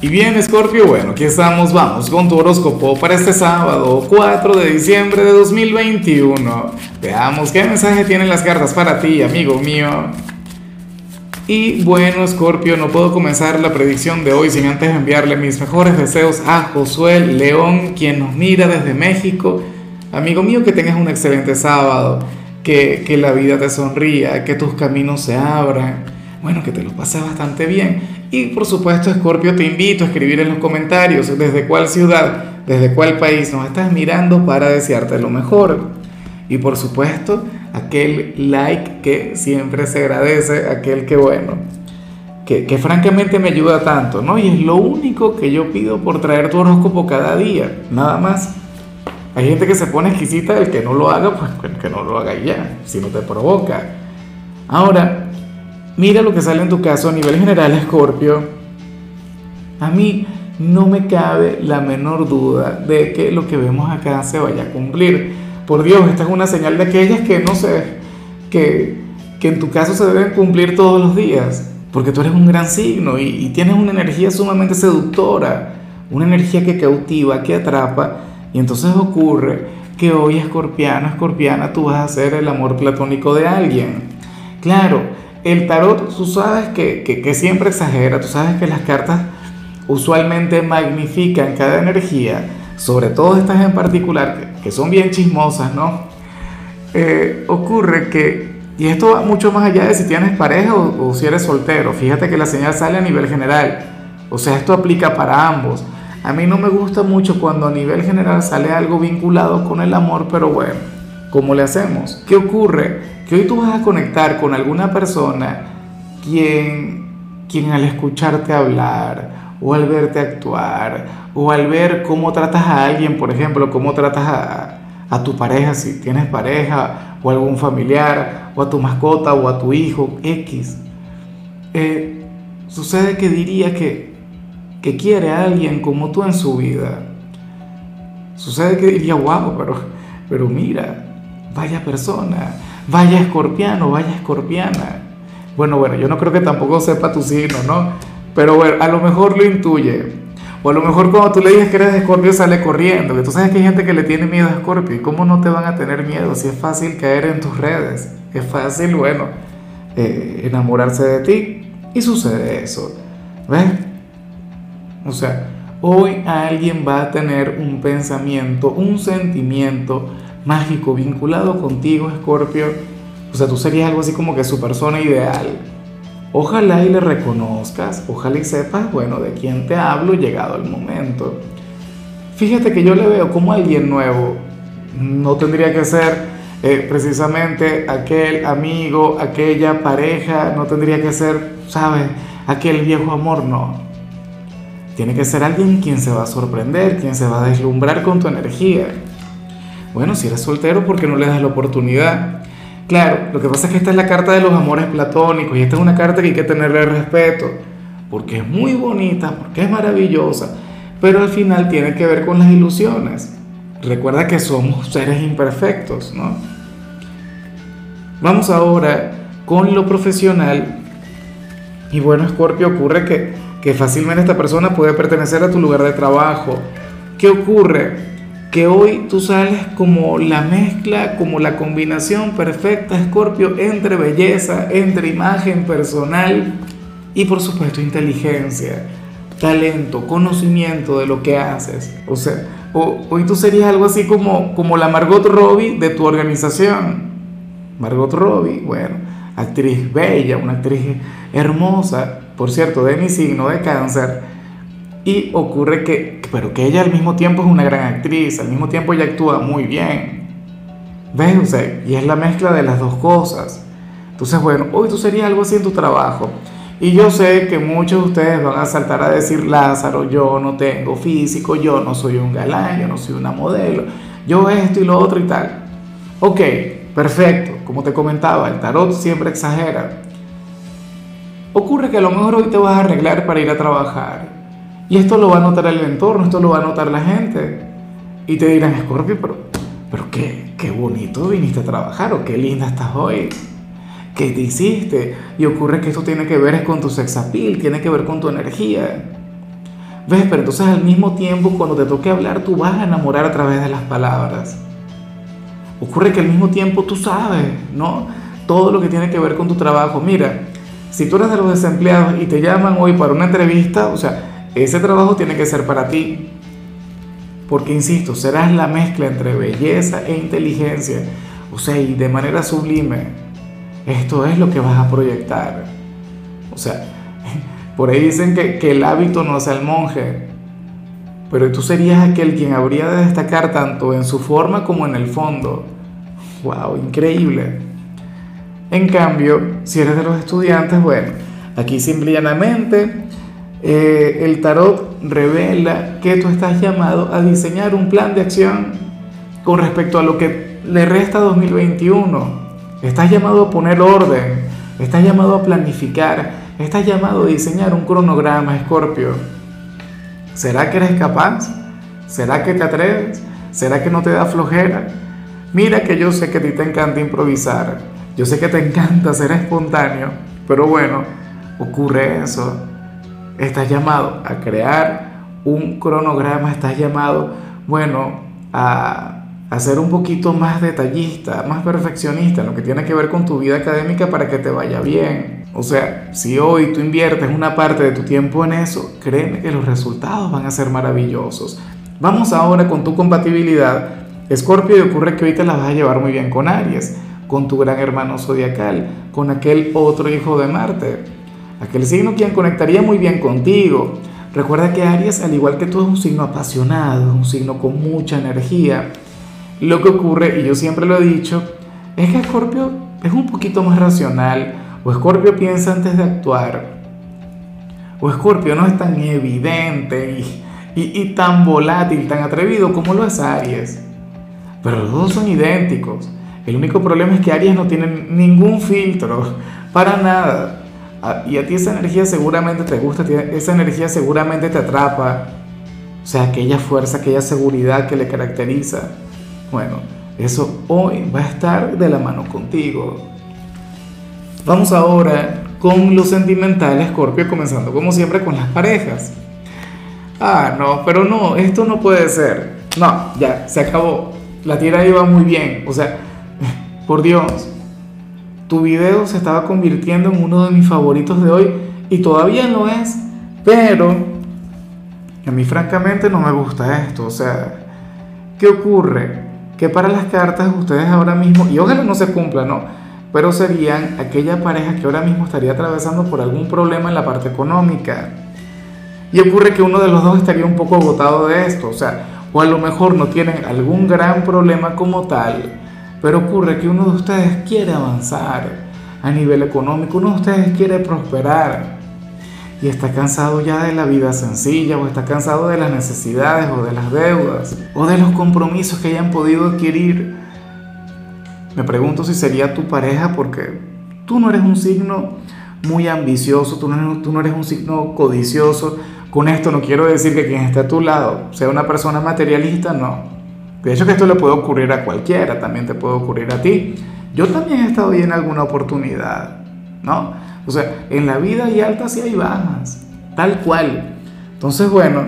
Y bien, Scorpio, bueno, aquí estamos, vamos con tu horóscopo para este sábado, 4 de diciembre de 2021. Veamos qué mensaje tienen las cartas para ti, amigo mío. Y bueno, Scorpio, no puedo comenzar la predicción de hoy sin antes enviarle mis mejores deseos a Josué León, quien nos mira desde México. Amigo mío, que tengas un excelente sábado, que, que la vida te sonría, que tus caminos se abran, bueno, que te lo pases bastante bien y por supuesto, Scorpio, te invito a escribir en los comentarios desde cuál ciudad, desde cuál país nos estás mirando para desearte lo mejor. Y por supuesto, aquel like que siempre se agradece, aquel que bueno, que, que, francamente me ayuda tanto, ¿no? Y es lo único que yo pido por traer tu horóscopo cada día, nada más. Hay gente que se pone exquisita, el que no lo haga, pues que no lo haga ya, si no te provoca. Ahora, Mira lo que sale en tu caso a nivel general, Escorpio. A mí no me cabe la menor duda de que lo que vemos acá se vaya a cumplir. Por Dios, esta es una señal de aquellas que no sé, que, que en tu caso se deben cumplir todos los días, porque tú eres un gran signo y, y tienes una energía sumamente seductora, una energía que cautiva, que atrapa, y entonces ocurre que hoy, escorpiano, escorpiana, tú vas a ser el amor platónico de alguien. Claro, el tarot, tú sabes que, siempre exagera, tú sabes que las cartas usualmente magnifican cada energía, sobre todo estas en particular, que, son bien chismosas, ¿no? Eh, ocurre que, y esto va mucho más allá de si tienes pareja o, si eres soltero, fíjate que la señal sale a nivel general, o sea, esto aplica para ambos. A mí no me gusta mucho cuando a nivel general sale algo vinculado con el amor, pero bueno, ¿cómo le hacemos? ¿Qué ocurre? que hoy tú vas a conectar con alguna persona quien, quien al escucharte hablar o al verte actuar o al ver cómo tratas a alguien, por ejemplo, cómo tratas a, a tu pareja, si tienes pareja o algún familiar o a tu mascota o a tu hijo, X, eh, sucede que diría que, que quiere a alguien como tú en su vida. Sucede que diría, wow, pero, pero mira, vaya persona vaya escorpiano, vaya escorpiana. Bueno, bueno, yo no creo que tampoco sepa tu signo, ¿no? Pero bueno, a lo mejor lo intuye. O a lo mejor cuando tú le dices que eres escorpio sale corriendo. Que tú sabes que hay gente que le tiene miedo a escorpio. ¿Y cómo no te van a tener miedo si es fácil caer en tus redes? Es fácil, bueno, eh, enamorarse de ti. Y sucede eso. ¿Ves? O sea, hoy alguien va a tener un pensamiento, un sentimiento mágico vinculado contigo, Escorpio. O sea, tú serías algo así como que su persona ideal. Ojalá y le reconozcas, ojalá y sepas, bueno, de quién te hablo llegado el momento. Fíjate que yo le veo como alguien nuevo. No tendría que ser eh, precisamente aquel amigo, aquella pareja, no tendría que ser, ¿sabes? Aquel viejo amor, no. Tiene que ser alguien quien se va a sorprender, quien se va a deslumbrar con tu energía. Bueno, si eres soltero, ¿por qué no le das la oportunidad? Claro, lo que pasa es que esta es la carta de los amores platónicos y esta es una carta que hay que tenerle respeto, porque es muy bonita, porque es maravillosa, pero al final tiene que ver con las ilusiones. Recuerda que somos seres imperfectos, ¿no? Vamos ahora con lo profesional. Y bueno, Scorpio, ocurre que, que fácilmente esta persona puede pertenecer a tu lugar de trabajo. ¿Qué ocurre? Que hoy tú sales como la mezcla, como la combinación perfecta, Scorpio, entre belleza, entre imagen personal y por supuesto inteligencia, talento, conocimiento de lo que haces. O sea, hoy tú serías algo así como, como la Margot Robbie de tu organización. Margot Robbie, bueno, actriz bella, una actriz hermosa, por cierto, de mi signo de cáncer y ocurre que, pero que ella al mismo tiempo es una gran actriz, al mismo tiempo ella actúa muy bien. ¿Ves? Y es la mezcla de las dos cosas. Entonces, bueno, hoy tú serías algo así en tu trabajo. Y yo sé que muchos de ustedes van a saltar a decir, Lázaro, yo no tengo físico, yo no soy un galán, yo no soy una modelo, yo esto y lo otro y tal. Ok, perfecto, como te comentaba, el tarot siempre exagera. Ocurre que a lo mejor hoy te vas a arreglar para ir a trabajar y esto lo va a notar el entorno, esto lo va a notar la gente. Y te dirán, Scorpio, pero, pero qué, qué bonito viniste a trabajar o qué linda estás hoy. ¿Qué te hiciste? Y ocurre que esto tiene que ver con tu sex appeal, tiene que ver con tu energía. ¿Ves? Pero entonces al mismo tiempo cuando te toque hablar tú vas a enamorar a través de las palabras. Ocurre que al mismo tiempo tú sabes, ¿no? Todo lo que tiene que ver con tu trabajo. Mira, si tú eres de los desempleados y te llaman hoy para una entrevista, o sea, ese trabajo tiene que ser para ti. Porque, insisto, serás la mezcla entre belleza e inteligencia. O sea, y de manera sublime. Esto es lo que vas a proyectar. O sea, por ahí dicen que, que el hábito no hace al monje. Pero tú serías aquel quien habría de destacar tanto en su forma como en el fondo. ¡Wow! Increíble. En cambio, si eres de los estudiantes, bueno, aquí simple y llanamente eh, el tarot revela que tú estás llamado a diseñar un plan de acción con respecto a lo que le resta 2021. Estás llamado a poner orden, estás llamado a planificar, estás llamado a diseñar un cronograma, Escorpio. ¿Será que eres capaz? ¿Será que te atreves? ¿Será que no te da flojera? Mira que yo sé que a ti te encanta improvisar, yo sé que te encanta ser espontáneo, pero bueno, ocurre eso. Estás llamado a crear un cronograma, estás llamado, bueno, a, a ser un poquito más detallista, más perfeccionista en lo que tiene que ver con tu vida académica para que te vaya bien. O sea, si hoy tú inviertes una parte de tu tiempo en eso, créeme que los resultados van a ser maravillosos. Vamos ahora con tu compatibilidad. Escorpio, y ocurre que hoy te la vas a llevar muy bien con Aries, con tu gran hermano zodiacal, con aquel otro hijo de Marte, aquel signo quien conectaría muy bien contigo. Recuerda que Aries, al igual que tú, es un signo apasionado, un signo con mucha energía. Lo que ocurre, y yo siempre lo he dicho, es que Escorpio es un poquito más racional, o Escorpio piensa antes de actuar. O Escorpio no es tan evidente y, tan volátil, tan atrevido como lo es Aries. Pero los dos son idénticos. El único problema es que Aries no tiene ningún filtro, para nada. Ah, y a ti esa energía seguramente te gusta, esa energía seguramente te atrapa. O sea, aquella fuerza, aquella seguridad que le caracteriza. Bueno, eso hoy va a estar de la mano contigo. Vamos ahora con lo sentimental, Scorpio, comenzando como siempre con las parejas. Ah, no, pero no, esto no puede ser. No, ya, se acabó. La tierra iba muy bien. O sea, por Dios, tu video se estaba convirtiendo en uno de mis favoritos de hoy y todavía lo es, pero a mí francamente no me gusta esto. O sea, ¿qué ocurre? Que para las cartas ustedes ahora mismo, y ojalá no se cumpla, ¿no? pero serían aquella pareja que ahora mismo estaría atravesando por algún problema en la parte económica. Y ocurre que uno de los dos estaría un poco agotado de esto, o sea, o a lo mejor no tienen algún gran problema como tal, pero ocurre que uno de ustedes quiere avanzar a nivel económico, uno de ustedes quiere prosperar y está cansado ya de la vida sencilla o está cansado de las necesidades o de las deudas o de los compromisos que hayan podido adquirir me pregunto si sería tu pareja porque tú no eres un signo muy ambicioso, tú no, eres un signo codicioso. Con esto no quiero decir que quien esté a tu lado sea una persona materialista, no. Hecho que esto le puede ocurrir a cualquiera, también te puede ocurrir a ti. Yo también he estado ahí en alguna oportunidad, ¿no? O sea, en la vida hay altas y hay bajas, tal cual. Entonces, bueno,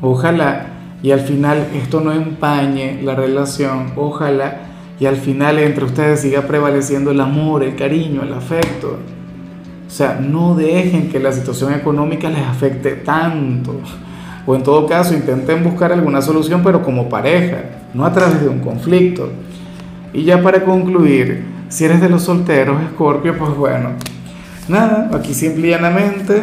ojalá y al final esto no empañe la relación, ojalá y al final entre ustedes siga prevaleciendo el amor, el cariño, el afecto. O sea, no dejen que la situación económica les afecte tanto. O en todo caso, intenten buscar alguna solución, pero como pareja, no a través de un conflicto. Y ya para concluir, si eres de los solteros, Escorpio, pues bueno, nada, aquí simple y llanamente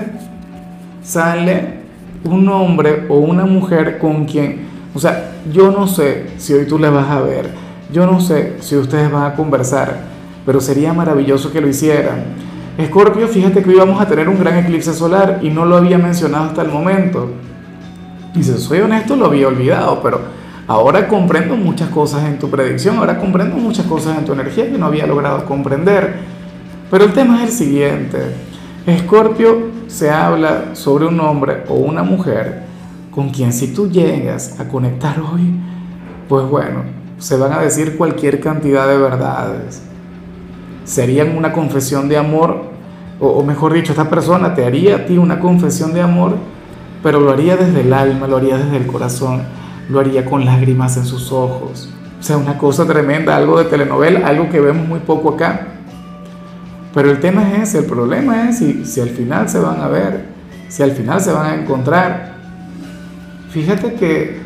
sale un hombre o una mujer con quien, o sea, yo no sé si hoy tú le vas a ver yo no sé si ustedes van a conversar, pero sería maravilloso que lo hicieran. Escorpio, fíjate que hoy vamos a tener un gran eclipse solar y no lo había mencionado hasta el momento. Y soy honesto, lo había olvidado, pero ahora comprendo muchas cosas en tu predicción, ahora comprendo muchas cosas en tu energía que no había logrado comprender. Pero el tema es el siguiente. Escorpio se habla sobre un hombre o una mujer con quien si tú llegas a conectar hoy, pues bueno, se van a decir cualquier cantidad de verdades. Serían una confesión de amor, o, mejor dicho, esta persona te haría a ti una confesión de amor pero lo haría desde el alma, lo haría desde el corazón, lo haría con lágrimas en sus ojos. O sea, una cosa tremenda, algo de telenovela, algo que vemos muy poco acá. Pero el tema es ese, el problema es si, si al final se van a ver, si al final se van a encontrar. Fíjate que,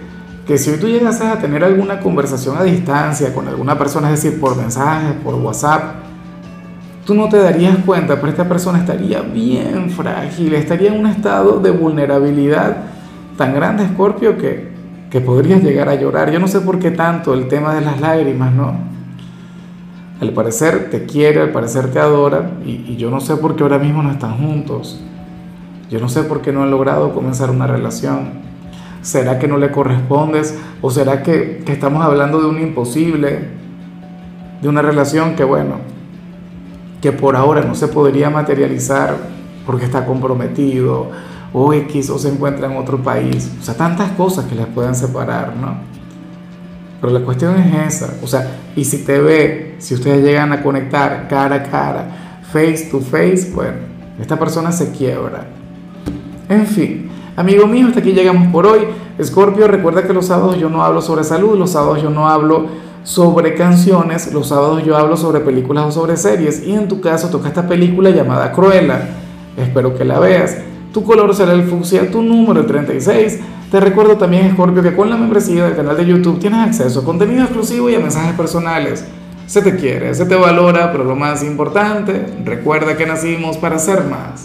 que si tú llegas a tener alguna conversación a distancia con alguna persona, es decir, por mensajes, por WhatsApp, tú no te darías cuenta, pero esta persona estaría bien frágil, estaría en un estado de vulnerabilidad tan grande, Scorpio, que, que podrías llegar a llorar. Yo no sé por qué tanto el tema de las lágrimas, ¿no? Al parecer te quiere, al parecer te adora, y, yo no sé por qué ahora mismo no están juntos. Yo no sé por qué no han logrado comenzar una relación. ¿Será que no le correspondes? ¿O será que, que estamos hablando de un imposible? De una relación que, bueno, que por ahora no se podría materializar porque está comprometido o X o se encuentra en otro país. O sea, tantas cosas que les pueden separar, ¿no? Pero la cuestión es esa, o sea, y si te ve, si ustedes llegan a conectar cara a cara, face to face, bueno, esta persona se quiebra. En fin, amigo mío, hasta aquí llegamos por hoy. Scorpio, recuerda que los sábados yo no hablo sobre salud, los sábados yo no hablo sobre canciones, los sábados yo hablo sobre películas o sobre series y en tu caso toca esta película llamada Cruella. Espero que la veas. Tu color será el fucsia, tu número el 36. Te recuerdo también, Scorpio, que con la membresía del canal de YouTube tienes acceso a contenido exclusivo y a mensajes personales. Se te quiere, se te valora, pero lo más importante, recuerda que nacimos para ser más.